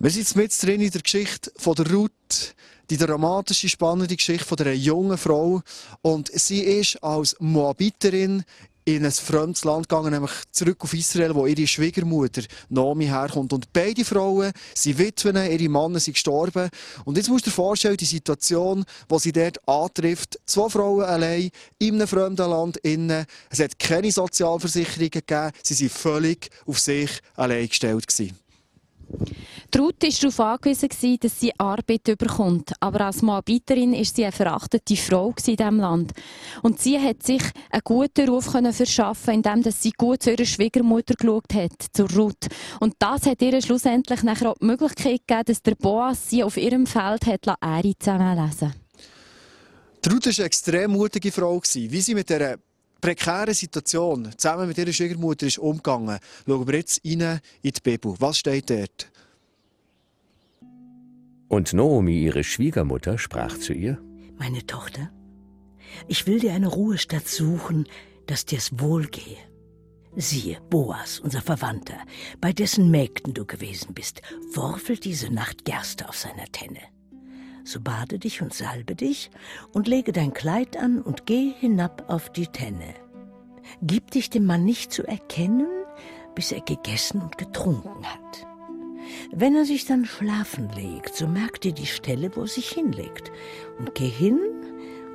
Wir sind jetzt drin in der Geschichte von der Ruth, die dramatische, spannende Geschichte von einer jungen Frau. Und sie ist als Moabiterin in ein fremdes Land gegangen, nämlich zurück auf Israel, wo ihre Schwiegermutter Naomi herkommt. Und beide Frauen sind Witwen, ihre Männer sind gestorben. Und jetzt musst du dir vorstellen, die Situation, wo sie dort antrifft, zwei Frauen allein in einem fremden Land innen. Es hat keine Sozialversicherungen gegeben, sie sind völlig auf sich allein gestellt gewesen. Ruth war darauf angewiesen, dass sie Arbeit bekommt. Aber als Moabiterin war sie eine verachtete Frau in diesem Land. Und sie hat sich einen guten Ruf verschaffen, indem sie gut zu ihrer Schwiegermutter geschaut hat, zu Ruth. Und das hat ihr schlussendlich auch die Möglichkeit gegeben, dass der Boas sie auf ihrem Feld hat Äri zusammenlesen Die Ruth war eine extrem mutige Frau. Wie sie mit dieser prekären Situation zusammen mit ihrer Schwiegermutter ist umgegangen, schauen wir jetzt rein in die Bibel. Was steht dort? Und Naomi, ihre Schwiegermutter, sprach zu ihr: Meine Tochter, ich will dir eine Ruhestadt suchen, dass dir's wohlgehe. Siehe, Boas, unser Verwandter, bei dessen Mägden du gewesen bist, worfelt diese Nacht Gerste auf seiner Tenne. So bade dich und salbe dich und lege dein Kleid an und geh hinab auf die Tenne. Gib dich dem Mann nicht zu erkennen, bis er gegessen und getrunken hat. Wenn er sich dann schlafen legt, so merk dir die Stelle, wo er sich hinlegt, und geh hin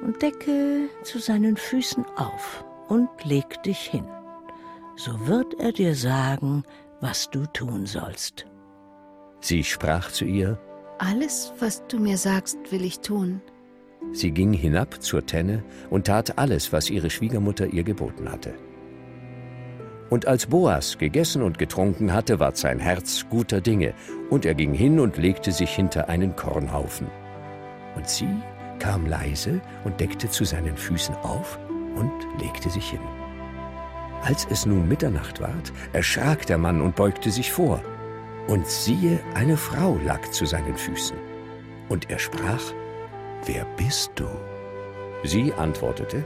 und decke zu seinen Füßen auf und leg dich hin. So wird er dir sagen, was du tun sollst. Sie sprach zu ihr, Alles, was du mir sagst, will ich tun. Sie ging hinab zur Tenne und tat alles, was ihre Schwiegermutter ihr geboten hatte. Und als Boas gegessen und getrunken hatte, ward sein Herz guter Dinge, und er ging hin und legte sich hinter einen Kornhaufen. Und sie kam leise und deckte zu seinen Füßen auf und legte sich hin. Als es nun Mitternacht ward, erschrak der Mann und beugte sich vor. Und siehe, eine Frau lag zu seinen Füßen. Und er sprach, Wer bist du? Sie antwortete,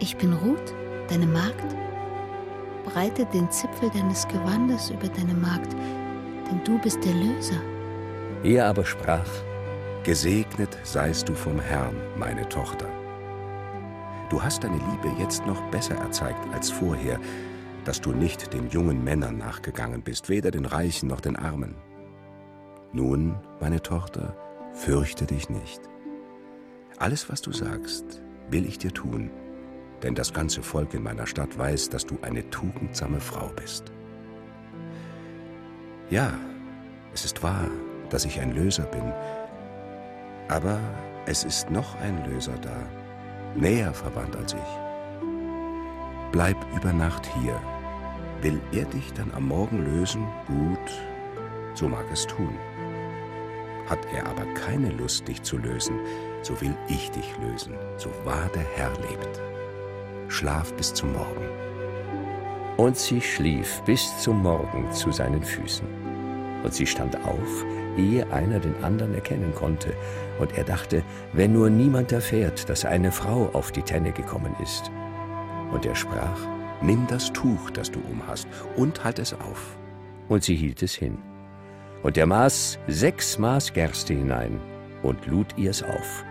Ich bin Ruth, deine Magd breite den Zipfel deines Gewandes über deine Magd, denn du bist der Löser. Er aber sprach, Gesegnet seist du vom Herrn, meine Tochter. Du hast deine Liebe jetzt noch besser erzeigt als vorher, dass du nicht den jungen Männern nachgegangen bist, weder den Reichen noch den Armen. Nun, meine Tochter, fürchte dich nicht. Alles, was du sagst, will ich dir tun, denn das ganze Volk in meiner Stadt weiß, dass du eine tugendsame Frau bist. Ja, es ist wahr, dass ich ein Löser bin, aber es ist noch ein Löser da, näher verwandt als ich. Bleib über Nacht hier. Will er dich dann am Morgen lösen, gut, so mag es tun. Hat er aber keine Lust, dich zu lösen, so will ich dich lösen, so wahr der Herr lebt. Schlaf bis zum Morgen. Und sie schlief bis zum Morgen zu seinen Füßen. Und sie stand auf, ehe einer den anderen erkennen konnte, und er dachte, wenn nur niemand erfährt, dass eine Frau auf die Tenne gekommen ist. Und er sprach, Nimm das Tuch, das du umhast, und halt es auf. Und sie hielt es hin. Und er maß sechs Maß Gerste hinein und lud ihr's auf.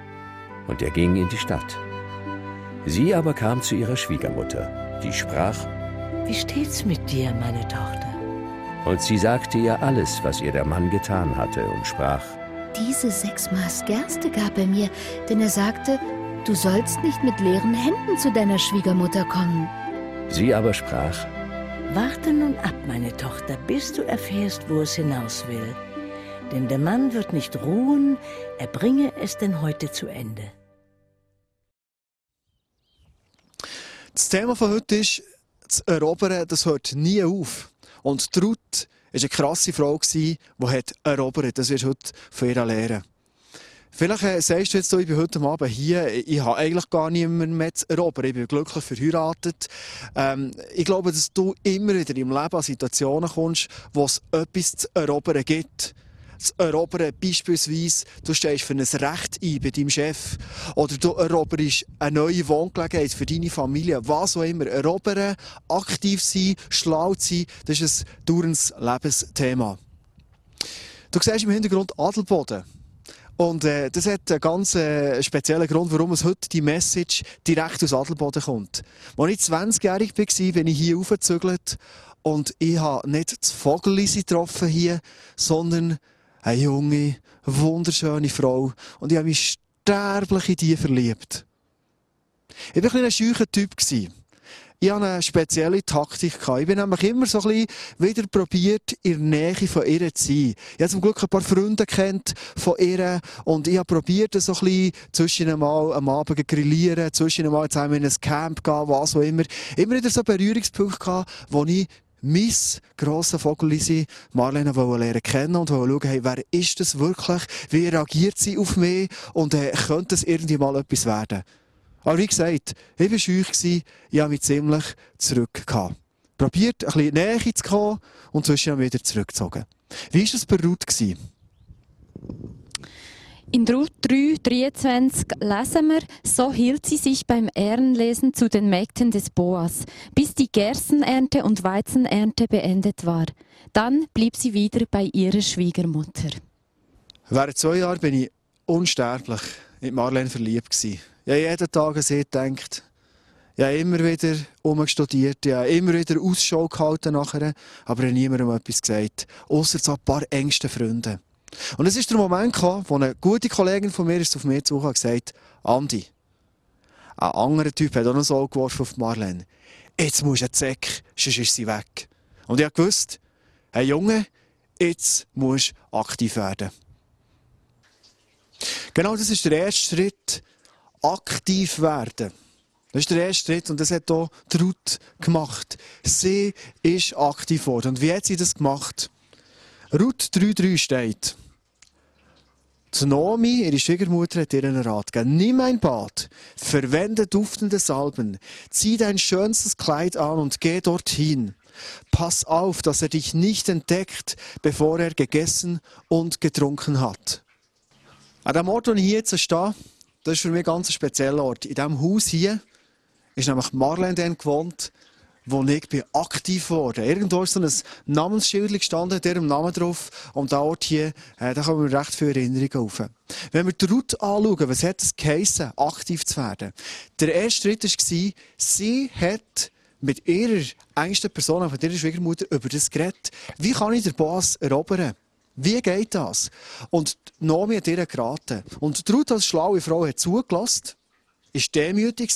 Und er ging in die Stadt. Sie aber kam zu ihrer Schwiegermutter, die sprach, Wie steht's mit dir, meine Tochter? Und sie sagte ihr alles, was ihr der Mann getan hatte, und sprach, Diese sechs Maß Gerste gab er mir, denn er sagte, du sollst nicht mit leeren Händen zu deiner Schwiegermutter kommen. Sie aber sprach, Warte nun ab, meine Tochter, bis du erfährst, wo es hinaus will. Denn der Mann wird nicht ruhen, er bringe es denn heute zu Ende. Das Thema von heute ist, das Erobern, das hört nie auf. Und Ruth war eine krasse Frau, die hat erobert. Das wirst du heute von ihr lernen. Vielleicht äh, sagst du jetzt ich bin heute Abend hier, ich habe eigentlich gar niemanden mehr zu erobern. Ich bin glücklich verheiratet. Ähm, ich glaube, dass du immer wieder im Leben an Situationen kommst, wo es etwas zu erobern gibt zu erobern. Beispielsweise, du stehst für ein Recht ein bei deinem Chef. Oder du eroberst eine neue Wohngelegenheit für deine Familie. Was auch immer. Erobern, aktiv sein, schlau sein, das ist ein dauerndes Lebensthema. Du siehst im Hintergrund Adelboden. Und äh, das hat einen ganz äh, speziellen Grund, warum es heute die Message direkt aus Adelboden kommt. Als ich 20-jährig war, bin ich hier aufgezügelt und ich habe nicht das Vogelisi getroffen hier, sondern eine junge, wunderschöne Frau. Und ich habe mich sterblich in die verliebt. Ich war ein, ein scheucher Typ. Ich hatte eine spezielle Taktik. Ich bin nämlich immer so ein bisschen wieder probiert, in der Nähe von ihr zu sein. Ich habe zum Glück ein paar Freunde kennt von ihr und ich habe probiert, so ein bisschen zwischen einmal am Abend grillieren, zwischen einmal zusammen in ein Camp gehen, was auch immer. Immer wieder so Berührungspunkte gehabt, wo ich mein grosser Vogellisi Marlene lernen kennen und schauen, hey, wer ist das wirklich? Wie reagiert sie auf mich? Und äh, könnte es irgendwie mal etwas werden? Aber wie gesagt, ich war schüch, ich habe mich ziemlich zurückgehauen. Probiert, ein bisschen näher zu kommen und zwischen wieder zurückgezogen. Wie war das bei Ruth? In Ruth 3, 23 lesen wir, so hielt sie sich beim Ehrenlesen zu den Mägden des Boas, bis die Gerstenernte und Weizenernte beendet war. Dann blieb sie wieder bei ihrer Schwiegermutter. Während zwei Jahren bin ich unsterblich in Marlene verliebt. Ich habe jeden Tag an sie gedacht. Ich habe immer wieder umgestudiert, ich habe immer wieder Ausschau gehalten nachher, aber ich habe niemandem etwas gesagt. Außer so ein paar engsten Freunde. Und es ist der Moment gekommen, wo eine gute Kollegin von mir ist auf mich zu und gesagt, Andi, ein anderer Typ hat auch noch so geworfen auf Marlene. Jetzt musst du Zeck, sonst ist sie weg. Und ich gewusst, hey Junge, jetzt musst du aktiv werden. Genau das ist der erste Schritt, aktiv werden. Das ist der erste Schritt und das hat auch Ruth gemacht. Sie ist aktiv geworden. Und wie hat sie das gemacht? Ruth 3,3 steht. Naomi, ihre Schwiegermutter, hat ihr einen Rat gegeben. Nimm ein Bad, verwende duftende Salben, zieh dein schönstes Kleid an und geh dorthin. Pass auf, dass er dich nicht entdeckt, bevor er gegessen und getrunken hat. An dem Ort, wo ich hier jetzt stehe, das ist für mich ein ganz spezieller Ort. In diesem Haus hier ist nämlich Marlene gewohnt, wo ich bin aktiv geworden. Irgendwo ist so ein Namensschild gestanden, mit ihrem Namen drauf. Und der Ort hier, äh, da kommen wir recht viele Erinnerungen auf. Wenn wir die Route anschauen, was hat es geheissen, aktiv zu werden? Der erste Schritt war, sie hat mit ihrer engsten Person, mit ihrer Schwiegermutter, über das geredet. Wie kann ich den Boss erobern? Wie geht das? Und Nomi hat ihr geraten. Und Ruth als schlaue Frau hat zugelassen, ist demütig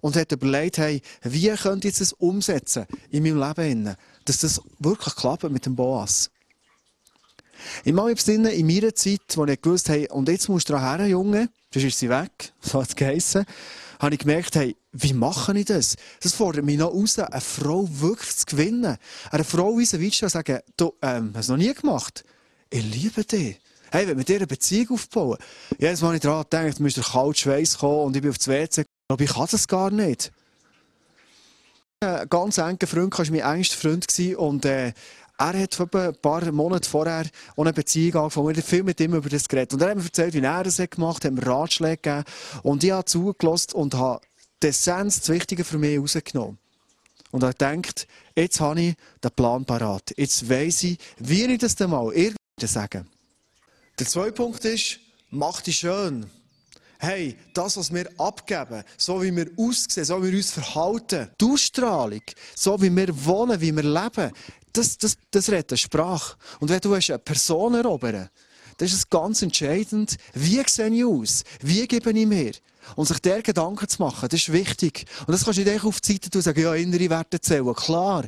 und hat überlegt, hey, wie könnte ich das umsetzen in meinem Leben, dass das wirklich klappt mit dem Boas. Ich mache mich in meiner Zeit, wo ich gewusst habe, und jetzt musst du her, Junge, sonst ist sie weg, so hat es geheissen, habe ich gemerkt, hey, wie mache ich das? Das fordert mich noch raus, eine Frau wirklich zu gewinnen. Eine Frau wie sie zu sagen, du, ähm, hast du noch nie gemacht ich liebe dich. Hey, wenn wir dir eine Beziehung aufbauen, jedes Mal, ich daran denke, müsste der kalte Schweiß kommen und ich bin auf das WC, aber ich kann das gar nicht. Ein ganz enger Freund, war mein engster Freund und äh, er hat ein paar Monate vorher eine Beziehung angefangen. Wir haben viel mit ihm über das geredet. Und er hat mir erzählt, wie er das gemacht hat, hat mir Ratschläge gegeben. Und ich habe zugelassen und habe die Essenz, das Wichtige für mich rausgenommen. Und er denkt, jetzt habe ich den Plan parat. Jetzt weiss ich, wie ich das denn mal sagen. Der zweite Punkt ist, mach dich schön. Hey, das, was wir abgeben, so wie wir aussehen, so wie wir uns verhalten, die Ausstrahlung, so wie wir wohnen, wie wir leben, das, das, das redet eine Sprache. Und wenn du eine Person erobern dann ist es ganz entscheidend, wie sehe ich aus? Wie gebe ich mir? Und sich der Gedanken zu machen, das ist wichtig. Und das kannst du nicht auf die Seite tun sagen, ja, innere Werte zählen. Klar.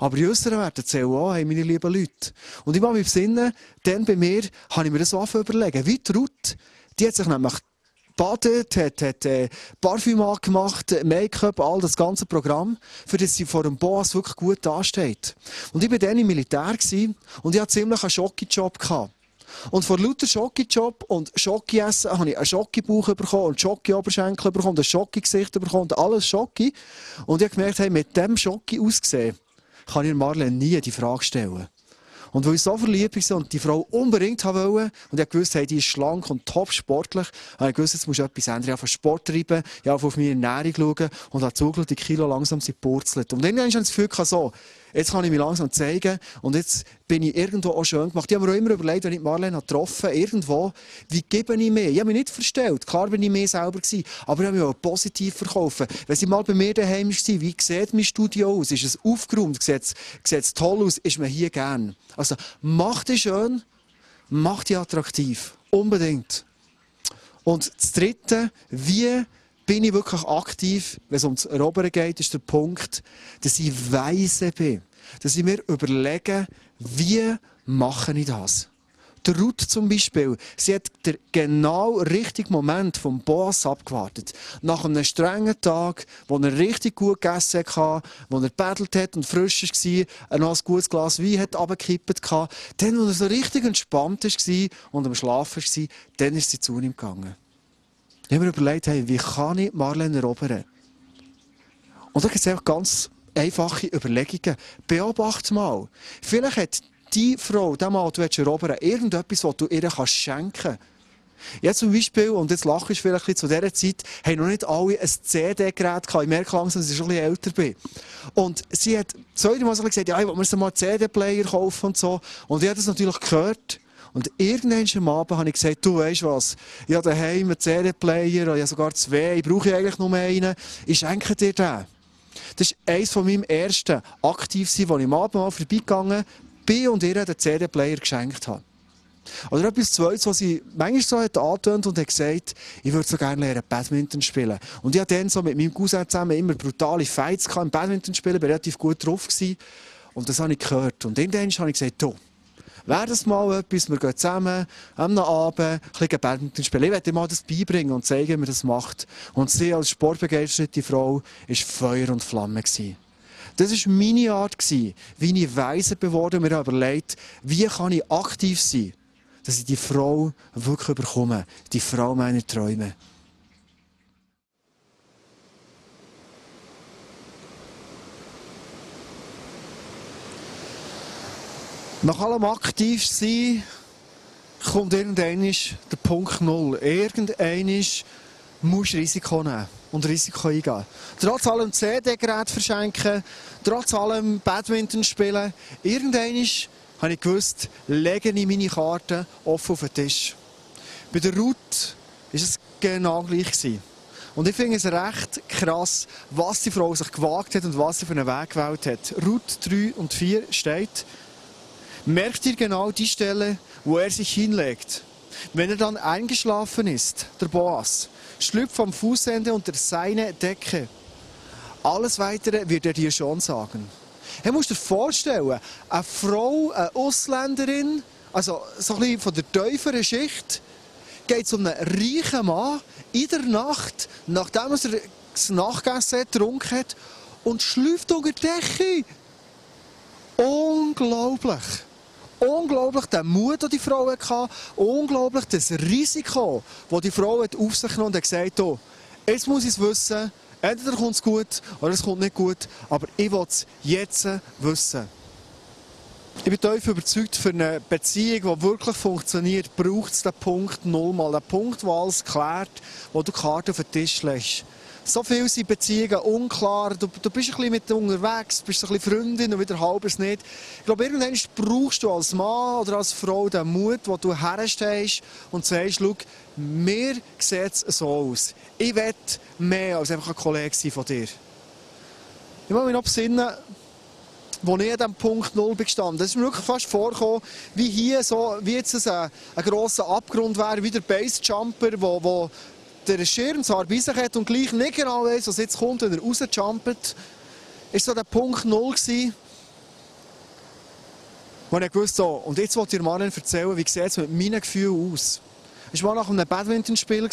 Aber die äußeren Werte zählen auch, hey, meine lieben Leute. Und ich mache mich besinnen, dann bei mir, habe ich mir das auch überlegen. Wie die Ruth, die hat sich nämlich badet, hat, hat äh, Parfüm angemacht, Make-up, all das ganze Programm, für das sie vor dem Boss wirklich gut dasteht. Und ich war dann im Militär und ich hatte ziemlich einen Schocki-Job Und vor lauter Schocki-Job und Schocki-Essen habe ich einen Schocki-Bauch bekommen und Schocki-Oberschenkel bekommen, ein Schocki-Gesicht bekommen und alles Schocki. Und ich habe gemerkt, hey, mit dem Schocki ausgesehen, kann ich Marlene nie die Frage stellen. Und weil ich so verliebt war und die Frau unbedingt wollte, und ich wusste, hey, die ist schlank und top sportlich, habe ich gewusst, jetzt muss ich etwas ändern. Ich habe Sport treiben, ich habe auf meine Ernährung schauen und habe zugeschaut, die Kilo langsam sind purzelt. Und irgendwann habe ich das Gefühl, so, Jetzt kann ich mich langsam zeigen und jetzt bin ich irgendwo auch schön gemacht. Ich habe mir auch immer überlegt, wenn ich Marlene getroffen habe, irgendwo, wie gebe ich mir? Ich habe mich nicht verstellt. Klar bin ich mehr selber gewesen, aber ich habe mich auch positiv verkaufen. Wenn sie mal bei mir daheim war, wie sieht mein Studio aus? Ist es aufgeräumt? Sieht es toll aus? Ist man hier gern? Also, mach dich schön, mach dich attraktiv. Unbedingt. Und das Dritte, wie bin ich wirklich aktiv, wenn es ums Erobern geht, ist der Punkt, dass ich weise bin. Dass ich mir überlege, wie mache ich das? Der Ruth zum Beispiel, sie hat den genau richtigen Moment vom Boss abgewartet. Nach einem strengen Tag, wo er richtig gut gegessen hat, wo er battelt hat und frisch war, noch ein gutes Glas Wein hat runtergekippt hat. Dann, wo er so richtig entspannt war und am Schlafen war, dann ist sie zu ihm gegangen. Ich habe mir überlegt, hey, wie kann ich Marlene erobern? Und da gibt es ganz einfache Überlegungen. Beobachte mal. Vielleicht hat die Frau, der Mann, du erobern irgendetwas, was du ihr kannst schenken kannst. Ja, zum Beispiel, und jetzt lache ich vielleicht ein zu dieser Zeit, haben noch nicht alle ein CD-Gerät gehabt. Ich merke langsam, dass ich schon ein bisschen älter bin. Und sie hat zweimal so gesagt, ja, ich will mir mal einen CD-Player kaufen und so. Und ich habe das natürlich gehört. Und irgendwann am Abend habe ich gesagt, du weißt was, ich habe daheim einen CD-Player, ich habe sogar zwei, ich brauche eigentlich nur einen, ich schenke dir den. Das ist eines von meinem ersten aktiv sein, wo ich am Abend mal vorbeigegangen bin und ihr den CD-Player geschenkt habe. Oder etwas Zweites, was sie manchmal so hat angetönt und hat gesagt, ich würde so gerne lernen, Badminton spielen. Und ich hatte dann so mit meinem Cousin zusammen immer brutale Fights im Badminton spielen, bin relativ gut drauf gewesen. Und das habe ich gehört. Und irgendwann habe ich gesagt, du, wäre das mal etwas, wir gehen zusammen am Abend ein bisschen Badminton spielen. Ich werde mal das beibringen und zeigen, wie man das macht. Und sie als sportbegeisterte Frau war Feuer und Flamme. Gewesen. Das war meine Art, wie ich weise geworden mir überlegt, wie kann ich aktiv sein, dass ich die Frau wirklich bekomme, die Frau meiner Träume. Nach allem aktiv sein kommt irgendwann der Punkt Null. Irgendwann musst du Risiko nehmen und Risiko eingehen. Trotz allem CD-Gerät verschenken, trotz allem Badminton spielen, irgendwann habe ich gewusst, lege ich meine Karten offen auf den Tisch. Bei der Route war es genau gleich. Und ich finde es recht krass, was die Frau sich gewagt hat und was sie für einen Weg gewählt hat. Route 3 und 4 steht, merkt ihr genau die Stelle, wo er sich hinlegt. Wenn er dann eingeschlafen ist, der Boas, schlüpft vom Fußende unter seine Decke. Alles Weitere wird er dir schon sagen. Er muss dir vorstellen, eine Frau, eine Ausländerin, also so ein bisschen von der tieferen Schicht, geht zu einem reichen Mann in der Nacht, nachdem er das Nachgegessen hat, getrunken hat, und schlüpft unter die Decke. Unglaublich unglaublich den Mut, den die Frau hatte, unglaublich das Risiko, das die Frau auf sich genommen hat und gesagt hat, jetzt muss ich es wissen, entweder kommt es gut oder es kommt nicht gut, aber ich will es jetzt wissen. Ich bin tief überzeugt, für eine Beziehung, die wirklich funktioniert, braucht es den Punkt Null mal. Den Punkt, wo alles klärt, wo du die Karte auf den Tisch legst so viel sind Beziehungen unklar. Du, du bist ein bisschen mit unterwegs, bist ein bisschen Freundin und wieder halbes nicht. Ich glaube, irgendwann brauchst du als Mann oder als Frau den Mut, den du herstehst und sagst, schau, mir sieht es so aus. Ich will mehr als einfach ein Kollege sein von dir. Ich muss mich noch besinnen, wo ich an diesem Punkt Null bin gestanden. Es ist mir wirklich fast vorgekommen, wie hier so, wie jetzt ein, ein grosser Abgrund wäre, wie der Basejumper, wo der Schirm zwar bei sich hat und gleich nicht genau weiß, was jetzt kommt, wenn er rausjumpt, ist so der Punkt Null gewesen, wo ich wusste, so, und jetzt wollte ich dir mal erzählen, wie sieht es mit meinen Gefühlen aus. Es war nach einem Badmintonspiel,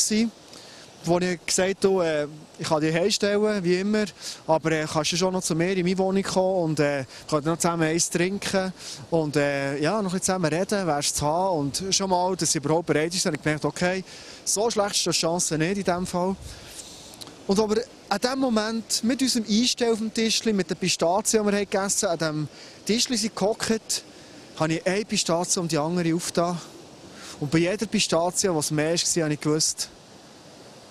wo ich gesagt habe, äh, ich kann dich herstellen, wie immer, aber äh, kannst du schon noch zu mir in meine Wohnung kommen und äh, können noch zusammen eins trinken und äh, ja, noch zusammen reden, wärst zu haben und schon mal, dass sie überhaupt bereit ist, habe ich gemerkt, okay, so schlecht ist die Chance nicht in diesem Fall. Und aber an dem Moment, mit unserem Einstell auf dem Tisch, mit den Pistazien, die wir gegessen haben, an diesem Tisch sind habe ich eine Pistazie um die andere aufgetan. Und bei jeder Pistazie, was mehr war, habe ich gewusst,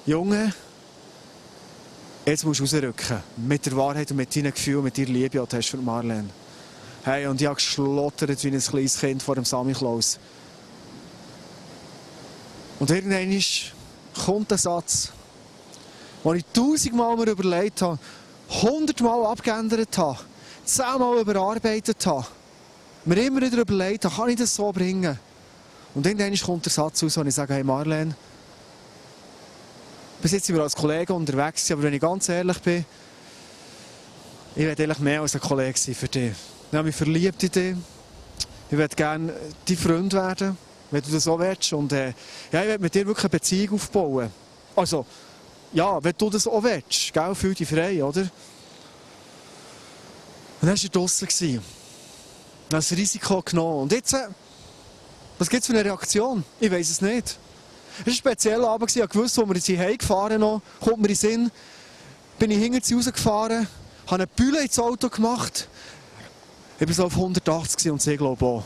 Junge, jetzt musst du rausrücken. Mit der Wahrheit und mit deinen Gefühlen, mit deiner Liebe, die du hast für Marlene. Hey, und ich habe geschlottert wie ein kleines Kind vor dem Samichlaus. Und irgendwann kommt ein Satz, den ich tausendmal mir überlegt habe, hundertmal abgeändert habe, zehnmal überarbeitet habe, mir immer wieder überlegt habe, kann ich das so bringen? Und irgendwann kommt der Satz aus, wo ich sage, hey Marlene, bis jetzt sind als Kollegen unterwegs, aber wenn ich ganz ehrlich bin, ich werde eigentlich mehr als ein Kollege sein für dich. Ich habe mich verliebt in dich. Ich würde gerne dein Freund werden, wenn du das so willst. Und äh, ja, ich werde mit dir wirklich eine Beziehung aufbauen. Also, ja, wenn du das auch willst, gell, fühl dich frei, oder? Und dann war er draußen. Er hat das Risiko genommen. Und jetzt, äh, was gibt es für eine Reaktion? Ich weiß es nicht. Es war ein spezieller Abend. Ich wusste, wo wir jetzt hierher gefahren noch, kommt mir in den Sinn, bin ich hinter sie rausgefahren, habe eine Bühne ins Auto gemacht. Ich war so auf 180 und sie glaube auch.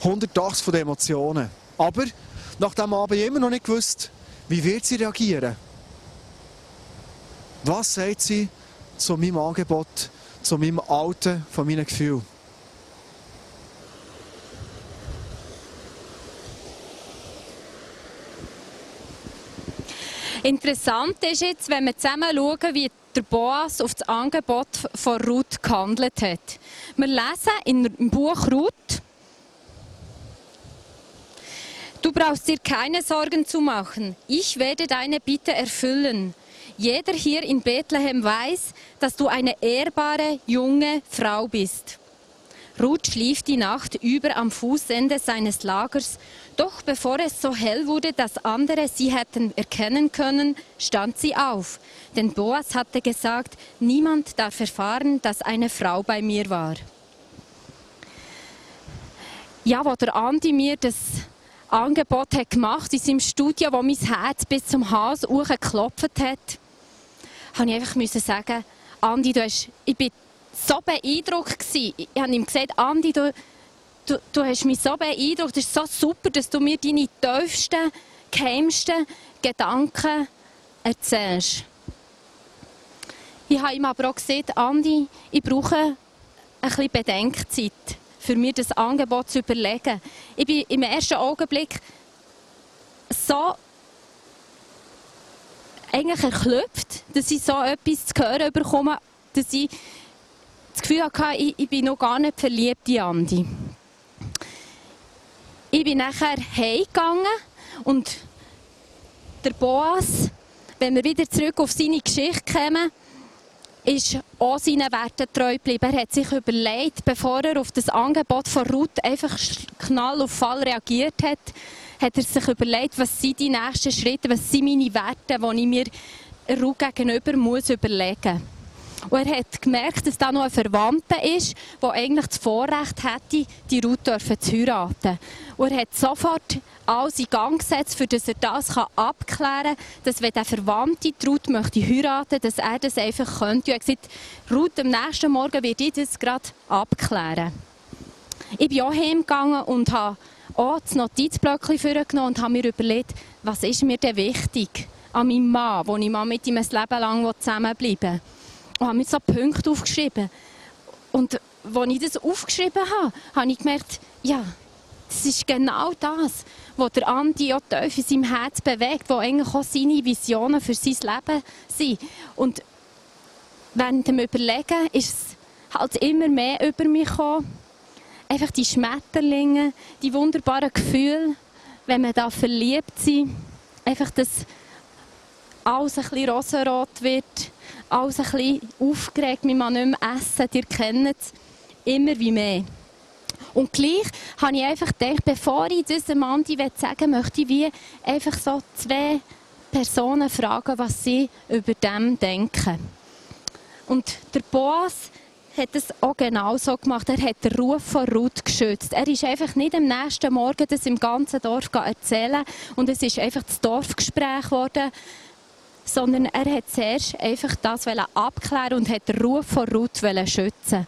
180 von den Emotionen. Aber nach diesem Abend immer noch nicht gewusst, wie wird sie reagieren? Was sagt sie zu meinem Angebot, zu meinem Alten, von meinen Gefühlen? Interessant ist jetzt, wenn wir zusammen schauen, wie der Boas auf das Angebot von Ruth gehandelt hat. Wir lesen im Buch Ruth, Du brauchst dir keine Sorgen zu machen. Ich werde deine Bitte erfüllen. Jeder hier in Bethlehem weiß, dass du eine ehrbare junge Frau bist. Ruth schlief die Nacht über am Fußende seines Lagers, doch bevor es so hell wurde, dass andere sie hätten erkennen können, stand sie auf. Denn Boas hatte gesagt, niemand darf erfahren, dass eine Frau bei mir war. Ja, wo der Andi mir das Angebot hat gemacht in seinem Studio, wo mein Herz bis zum Hals geklopft hat, habe ich einfach sagen, Andi, du hast, ich bin so beeindruckt. Ich habe ihm gesagt, Andi, du, du, du hast mich so beeindruckt, es ist so super, dass du mir deine tiefsten, geheimsten Gedanken erzählst. Ich habe ihm aber auch gesagt, Andi, ich brauche ein bisschen Bedenkzeit für mir das Angebot zu überlegen. Ich bin im ersten Augenblick so eigentlich erklüpft, dass ich so etwas zu hören bekomme, dass ich das Gefühl hatte, ich, ich bin noch gar nicht verliebt in Andi. Ich bin nachher heimgegangen und der Boas, wenn wir wieder zurück auf seine Geschichte kommen, ist auch seinen Werten treu geblieben. Er hat sich überlegt, bevor er auf das Angebot von Ruth einfach knall auf Fall reagiert hat, hat er sich überlegt, was sind die nächsten Schritte, was sind meine Werte, die ich mir Ruth gegenüber muss überlegen muss. Und er hat gemerkt, dass da noch ein Verwandter ist, der eigentlich das Vorrecht hätte, die Ruth zu heiraten. Und er hat sofort alles in Gang gesetzt, dass er das abklären kann, dass wenn der Verwandte die Ruth möchte heiraten, dass er das einfach könnte. Und er hat gesagt, Ruth, am nächsten Morgen werde ich das gerade abklären. Ich bin auch heimgegangen und habe auch das Notizblöckchen vorgenommen und habe mir überlegt, was ist mir denn wichtig an meinem Mann, wo ich mal mit ihm ein Leben lang zusammenbleiben will und habe mir so Punkte aufgeschrieben. Und als ich das aufgeschrieben habe, habe ich gemerkt, ja, das ist genau das, was der Andi auch in seinem Herz bewegt, was eigentlich auch seine Visionen für sein Leben sind. Und während dem Überlegen ist es halt immer mehr über mich gekommen. Einfach die Schmetterlinge, die wunderbaren Gefühle, wenn man da verliebt ist. Einfach, dass alles ein bisschen rosenrot wird alles ein bisschen aufgeregt, man kann nicht mehr essen, ihr kennt es immer wie mehr. Und gleich habe ich einfach gedacht, bevor ich das dem Andi sagen möchte ich wie einfach so zwei Personen fragen, was sie über dem denken. Und der Boas hat es auch genau so gemacht. Er hat den Ruf von Ruth geschützt. Er ist einfach nicht am nächsten Morgen das im ganzen Dorf erzählen und es ist einfach das Dorfgespräch geworden sondern er hat zuerst einfach das abklären und hat den Ruf von Ruth schützen.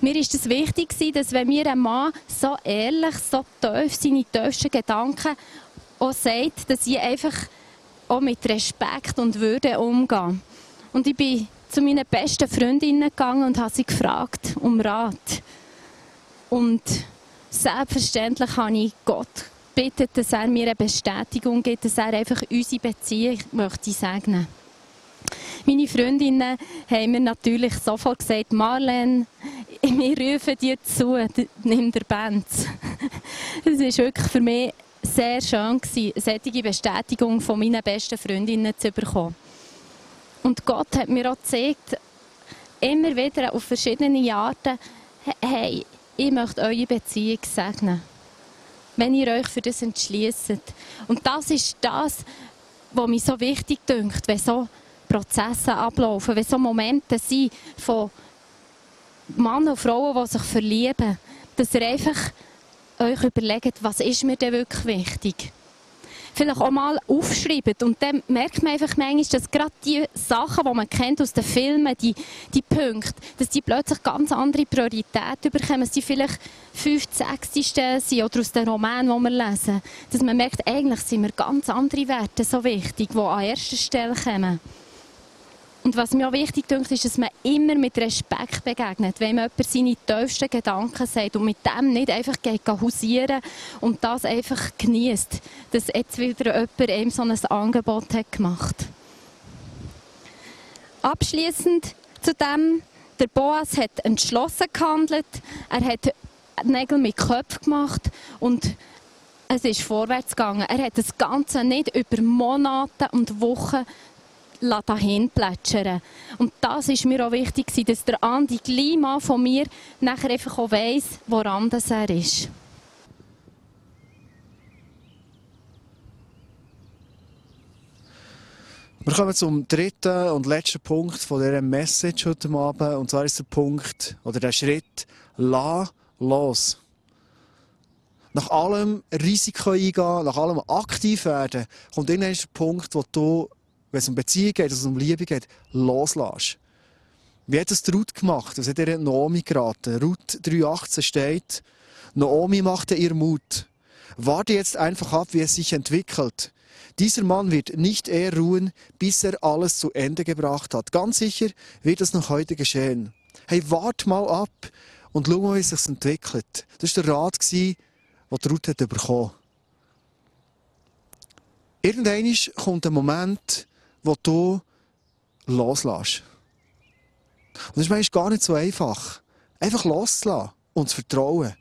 Mir ist es wichtig, dass wenn mir ein Mann so ehrlich, so tief seine tiefsten Gedanken auch sagt, dass ich einfach auch mit Respekt und Würde umgehe. Und ich bin zu meinen besten Freundinnen gegangen und habe sie gefragt um Rat. Und selbstverständlich habe ich Gott gebeten, dass er mir eine Bestätigung gibt, dass er einfach unsere Beziehung möchte segnen Meine Freundinnen haben mir natürlich sofort gesagt, Marlene, wir rufen dir zu, nimm der Band. Es war wirklich für mich sehr schön, eine solche Bestätigung von meinen besten Freundinnen zu bekommen. Und Gott hat mir auch gezeigt, immer wieder auf verschiedene Arten, hey, ich möchte eure Beziehung segnen. Wenn ihr euch für das entschließt. Und das ist das, was mir so wichtig dünkt, wenn so Prozesse ablaufen, wenn so Momente sind von Mann und Frauen, die sich verlieben, dass ihr einfach euch überlegt, was ist mir denn wirklich wichtig? Vielleicht auch mal aufschreiben und dann merkt man einfach manchmal, dass gerade die Sachen, die man kennt aus den Filmen, die, die Punkte, dass die plötzlich ganz andere Priorität bekommen. dass sie vielleicht fünf, sechste sind oder aus den Romanen, die wir lesen. Dass man merkt, eigentlich sind mir ganz andere Werte so wichtig, die an erster Stelle kommen. Und was mir auch wichtig ist, ist, dass man immer mit Respekt begegnet, wenn man jemand seine tiefsten Gedanken sagt und mit dem nicht einfach geht hausieren und das einfach genießt, dass jetzt wieder jemand ihm so ein Angebot hat gemacht. Abschließend zu dem, der Boas hat entschlossen gehandelt, er hat Nägel mit Köpfen gemacht und es ist vorwärts gegangen. Er hat das Ganze nicht über Monate und Wochen dahin plätschern. Und das ist mir auch wichtig, dass der Andi Klima von mir nachher einfach auch weiss, woran das er ist. Wir kommen zum dritten und letzten Punkt von dieser Message heute Abend. Und zwar ist der Punkt oder der Schritt, la los. Nach allem Risiko eingehen, nach allem aktiv werden, kommt irgendwann der Punkt, wo du wenn es um Beziehung geht, also um Liebe geht, loslässt. Wie hat das Ruth gemacht? Das hat ihr Naomi geraten. Ruth 3,18 steht, Naomi machte ihr Mut. Warte jetzt einfach ab, wie es sich entwickelt. Dieser Mann wird nicht eher ruhen, bis er alles zu Ende gebracht hat. Ganz sicher wird das noch heute geschehen. Hey, wart mal ab und schau mal, wie es sich entwickelt. Das war der Rat, den Ruth hat bekommen. Irgendwann kommt ein Moment, wo du loslässt. Und das ist manchmal gar nicht so einfach. Einfach loslassen und zu vertrauen.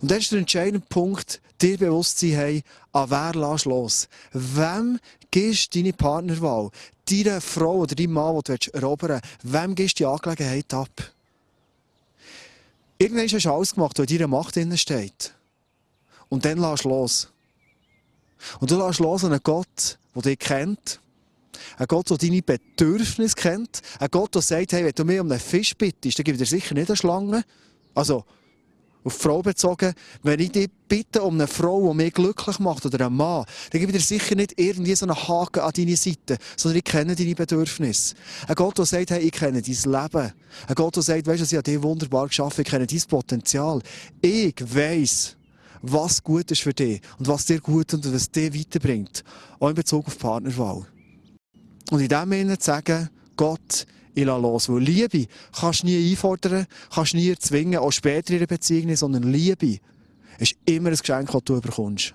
Und das ist der entscheidende Punkt, dir bewusst zu sein, an wer lässt los? Wem gibst du deine Partnerwahl? Deine Frau oder dein Mann, den du erobern willst, wem gibst du die Angelegenheit ab? Irgendwann hast du alles gemacht, was in deiner Macht steht. Und dann lässt du los. Und du lässt los einen Gott, der dich kennt. Ein Gott, der deine Bedürfnisse kennt. Ein Gott, der sagt, hey, wenn du mir um einen Fisch bittest, dann gebe ich dir sicher nicht eine Schlange. Also, auf die Frau bezogen, wenn ich dich bitte um eine Frau, die mich glücklich macht, oder einen Mann, dann gebe ich dir sicher nicht irgendwie so einen Haken an deine Seite, sondern ich kenne deine Bedürfnisse. Ein Gott, der sagt, hey, ich kenne dein Leben. Ein Gott, der sagt, weißt du, ich habe dich wunderbar geschaffen, ich kenne dein Potenzial. Ich weiss, was gut ist für dich und was dir gut und was dir weiterbringt. Auch in Bezug auf Partnerwahl. Und in dem Sinne zu sagen, Gott, ich lasse los. Weil Liebe kannst du nie einfordern, kannst du nie erzwingen, auch später in einer Beziehung nicht, sondern Liebe ist immer ein Geschenk, das du bekommst.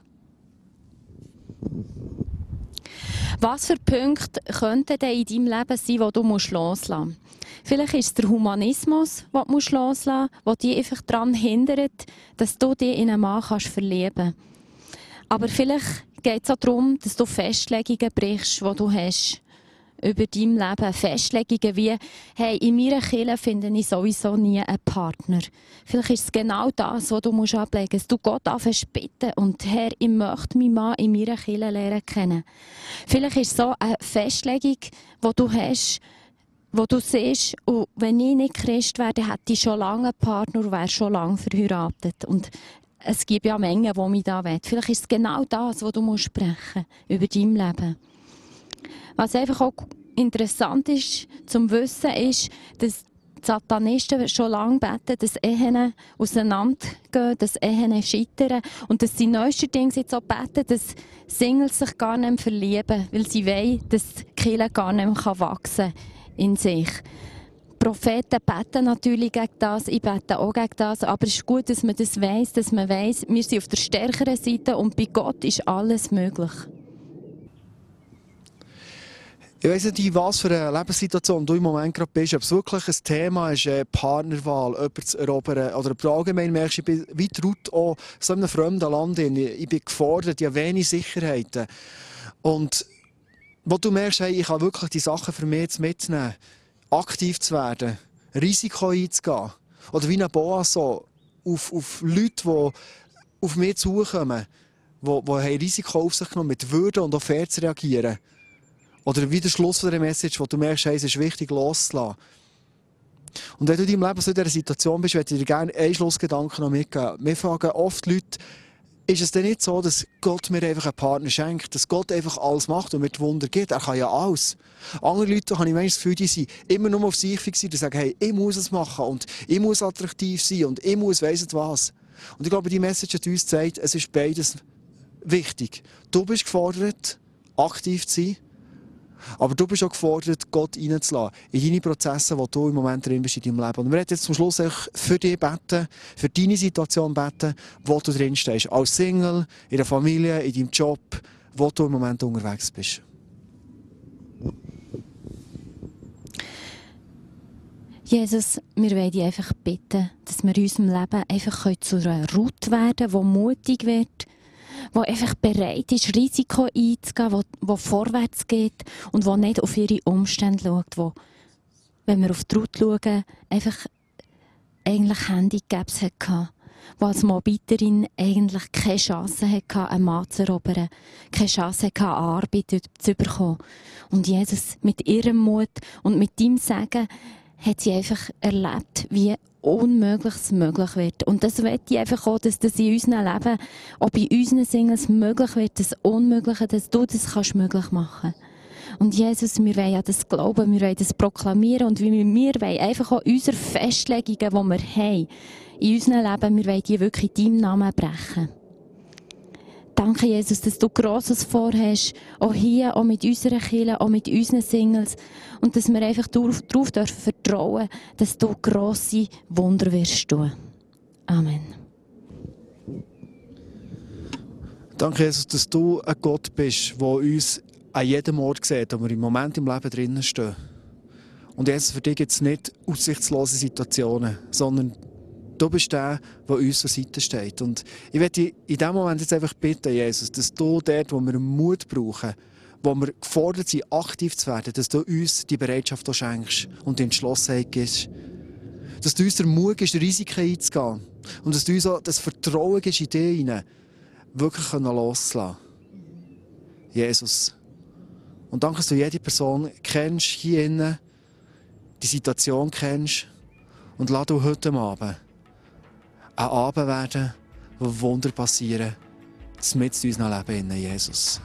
Was für Punkte könnten denn in deinem Leben sein, die du loslassen musst? Vielleicht ist es der Humanismus, den du loslassen musst, der dich einfach daran hindert, dass du dich in einen Mann kannst verlieben kannst. Aber vielleicht geht es auch darum, dass du Festlegungen brichst, die du hast über dein Leben. Festlegungen wie, hey, in meiner Kirche finde ich sowieso nie einen Partner. Vielleicht ist es genau das, was du musst ablegen musst. Dass du Gott anfängst bitten und Herr, ich möchte meinen Mann in meiner Kirche lernen kennen. Vielleicht ist es so eine Festlegung, die du hast, wo du siehst, oh, wenn ich nicht Christ wäre, hätte ich schon lange einen Partner und wäre schon lange verheiratet. Und es gibt ja Mengen, die mich da wollen. Vielleicht ist es genau das, was du musst sprechen über dein Leben. Was einfach auch interessant ist zum Wissen, ist, dass Satanisten schon lange beten, dass Ehen auseinandergehen, dass Ehen scheitern und dass sie neuestens jetzt auch beten, dass Singles sich gar nicht verlieben, weil sie wollen, dass die Kirche gar nicht mehr wachsen kann in sich. Propheten beten natürlich gegen das, ich bete auch gegen das, aber es ist gut, dass man das weiß, dass man weiß, wir sind auf der stärkeren Seite und bei Gott ist alles möglich. Ich weiss nicht, in was für eine Lebenssituation du im Moment gerade bist, ob es wirklich ein Thema ist, eine Partnerwahl, jemanden zu erobern. Oder ob allgemein merkst, ich bin wie traut auch so in einem fremden Land. Ich bin gefordert, ich habe wenig Sicherheiten. Und wo du merkst, hey, ich kann wirklich die Sachen für mich jetzt mitnehmen, aktiv zu werden, Risiko einzugehen. Oder wie ein Boas so, auf, auf Leute, die auf mich zukommen, die, die Risiko auf sich genommen mit Würde und auch fair zu reagieren. Oder wie der Schluss der Message, wo du merkst, hey, es ist wichtig, loszulassen. Und wenn du in deinem Leben so in dieser Situation bist, würde ich dir gerne einen Schlussgedanken noch mitgeben. Wir fragen oft Leute, ist es denn nicht so, dass Gott mir einfach einen Partner schenkt, dass Gott einfach alles macht und mir die Wunder gibt? Er kann ja alles. Andere Leute habe ich manchmal das Gefühl, die sind immer nur auf sich fixiert und sagen, hey, ich muss es machen und ich muss attraktiv sein und ich muss weiss was. Und ich glaube, die Message hat uns gezeigt, es ist beides wichtig. Du bist gefordert, aktiv zu sein aber du bist auch gefordert, Gott reinzulassen in deine Prozesse, die du im Moment drin bist in deinem Leben. Und wir werden jetzt zum Schluss für dich beten, für deine Situation beten, wo du drin stehst. Als Single, in der Familie, in deinem Job, wo du im Moment unterwegs bist. Jesus, wir wollen dich einfach bitten, dass wir in unserem Leben einfach zu einer Route werden können, die mutig wird, die einfach bereit ist, Risiko einzugehen, die, vorwärts geht und die nicht auf ihre Umstände schaut, die, wenn wir auf die Route schauen, einfach eigentlich Handicaps hatte, die als Moabiterin eigentlich keine Chance hatte, einen Mann zu erobern, keine Chance hatte, Arbeit zu bekommen. Und Jesus mit ihrem Mut und mit ihm Sagen hat sie einfach erlebt, wie Unmögliches möglich wird. Und das möchte ich einfach auch, dass das in unserem Leben, auch bei unseren Singles möglich wird, das Unmögliche, dass du das kannst möglich machen und Jesus, wir wollen ja das glauben, wir wollen das proklamieren und wir wollen einfach auch unsere Festlegungen, die wir haben, in unserem Leben, wir wollen die wirklich in deinem Namen brechen. Danke, Jesus, dass du Grosses vorhast, auch hier, auch mit unseren Kindern, auch mit unseren Singles. Und dass wir einfach darauf, dürfen vertrauen, dass du grosse Wunder wirst tun. Amen. Danke, Jesus, dass du ein Gott bist, der uns an jedem Ort sieht, wo wir im Moment im Leben drinnen stehen. Und Jesus, für dich gibt es nicht aussichtslose Situationen, sondern Du bist der, der uns zur Seite steht. Und ich werde in diesem Moment jetzt einfach bitten, Jesus, dass du dort, wo wir Mut brauchen, wo wir gefordert sind, aktiv zu werden, dass du uns die Bereitschaft schenkst und die Entschlossenheit gibst. Dass du uns der Mut gibst, Risiken einzugehen. Und dass du uns auch das Vertrauen gibst in dich hinein, wirklich loszulassen. Jesus. Und danke, dass du jede Person kennst, hier innen, die Situation kennst. Und lass du heute Abend ein Abend werden, wo Wunder passieren, mit in unserem Leben, Jesus.